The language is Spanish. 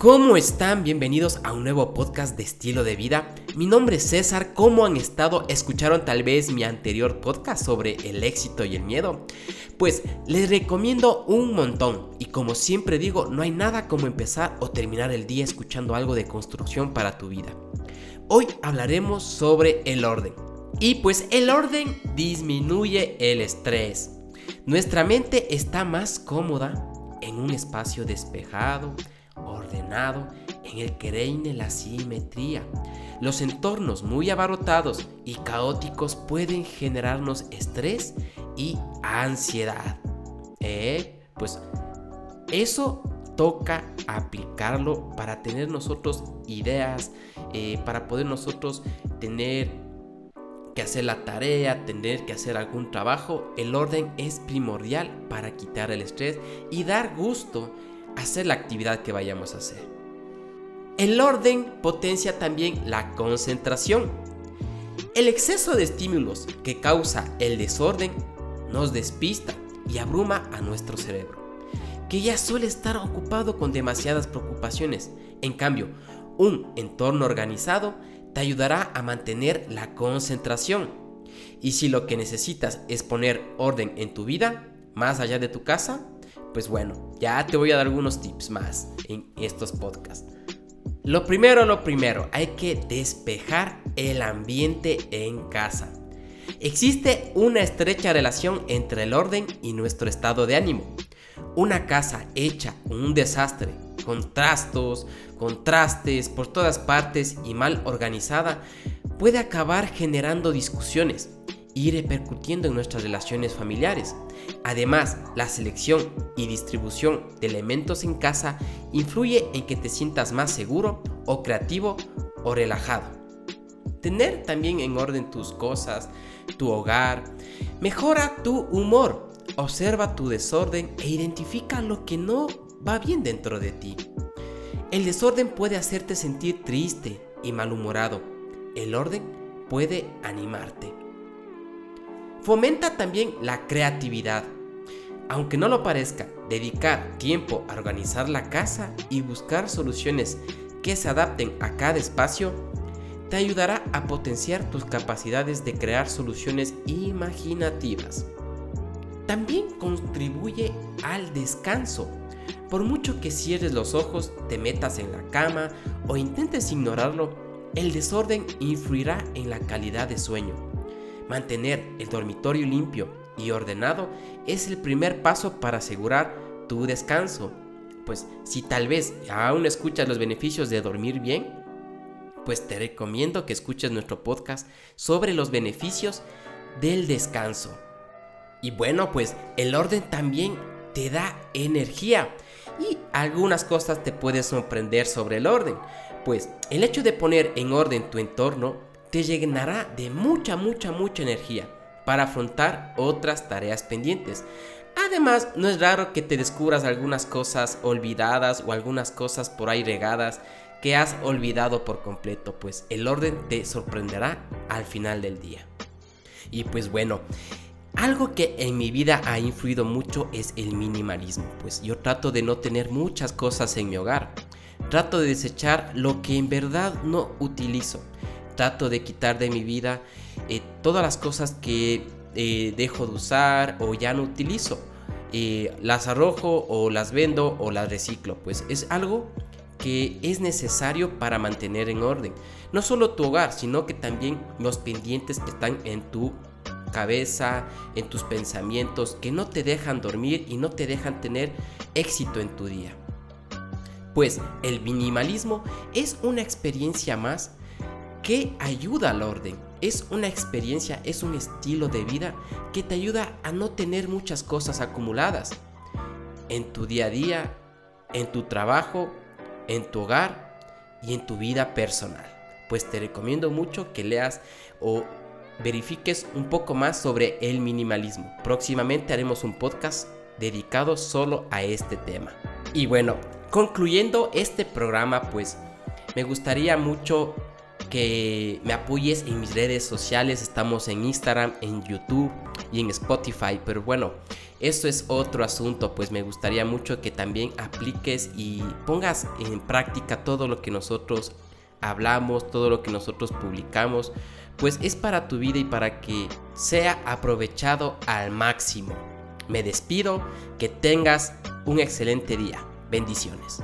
¿Cómo están? Bienvenidos a un nuevo podcast de estilo de vida. Mi nombre es César. ¿Cómo han estado? ¿Escucharon tal vez mi anterior podcast sobre el éxito y el miedo? Pues les recomiendo un montón. Y como siempre digo, no hay nada como empezar o terminar el día escuchando algo de construcción para tu vida. Hoy hablaremos sobre el orden. Y pues el orden disminuye el estrés. Nuestra mente está más cómoda en un espacio despejado, ordenado en el que reine la simetría. Los entornos muy abarrotados y caóticos pueden generarnos estrés y ansiedad. Eh, pues eso toca aplicarlo para tener nosotros ideas, eh, para poder nosotros tener que hacer la tarea, tener que hacer algún trabajo. El orden es primordial para quitar el estrés y dar gusto hacer la actividad que vayamos a hacer. El orden potencia también la concentración. El exceso de estímulos que causa el desorden nos despista y abruma a nuestro cerebro, que ya suele estar ocupado con demasiadas preocupaciones. En cambio, un entorno organizado te ayudará a mantener la concentración. Y si lo que necesitas es poner orden en tu vida, más allá de tu casa, pues bueno, ya te voy a dar algunos tips más en estos podcasts. Lo primero, lo primero, hay que despejar el ambiente en casa. Existe una estrecha relación entre el orden y nuestro estado de ánimo. Una casa hecha un desastre, con trastos, contrastes por todas partes y mal organizada, puede acabar generando discusiones y repercutiendo en nuestras relaciones familiares. Además, la selección y distribución de elementos en casa influye en que te sientas más seguro o creativo o relajado. Tener también en orden tus cosas, tu hogar, mejora tu humor, observa tu desorden e identifica lo que no va bien dentro de ti. El desorden puede hacerte sentir triste y malhumorado. El orden puede animarte. Fomenta también la creatividad. Aunque no lo parezca, dedicar tiempo a organizar la casa y buscar soluciones que se adapten a cada espacio te ayudará a potenciar tus capacidades de crear soluciones imaginativas. También contribuye al descanso. Por mucho que cierres los ojos, te metas en la cama o intentes ignorarlo, el desorden influirá en la calidad de sueño Mantener el dormitorio limpio y ordenado es el primer paso para asegurar tu descanso. Pues si tal vez aún escuchas los beneficios de dormir bien, pues te recomiendo que escuches nuestro podcast sobre los beneficios del descanso. Y bueno, pues el orden también te da energía y algunas cosas te puedes sorprender sobre el orden. Pues el hecho de poner en orden tu entorno te llenará de mucha, mucha, mucha energía para afrontar otras tareas pendientes. Además, no es raro que te descubras algunas cosas olvidadas o algunas cosas por ahí regadas que has olvidado por completo, pues el orden te sorprenderá al final del día. Y pues bueno, algo que en mi vida ha influido mucho es el minimalismo, pues yo trato de no tener muchas cosas en mi hogar. Trato de desechar lo que en verdad no utilizo trato de quitar de mi vida eh, todas las cosas que eh, dejo de usar o ya no utilizo. Eh, las arrojo o las vendo o las reciclo. Pues es algo que es necesario para mantener en orden. No solo tu hogar, sino que también los pendientes que están en tu cabeza, en tus pensamientos, que no te dejan dormir y no te dejan tener éxito en tu día. Pues el minimalismo es una experiencia más que ayuda al orden. Es una experiencia, es un estilo de vida que te ayuda a no tener muchas cosas acumuladas en tu día a día, en tu trabajo, en tu hogar y en tu vida personal. Pues te recomiendo mucho que leas o verifiques un poco más sobre el minimalismo. Próximamente haremos un podcast dedicado solo a este tema. Y bueno, concluyendo este programa, pues me gustaría mucho que me apoyes en mis redes sociales. Estamos en Instagram, en YouTube y en Spotify. Pero bueno, esto es otro asunto, pues me gustaría mucho que también apliques y pongas en práctica todo lo que nosotros hablamos, todo lo que nosotros publicamos, pues es para tu vida y para que sea aprovechado al máximo. Me despido, que tengas un excelente día. Bendiciones.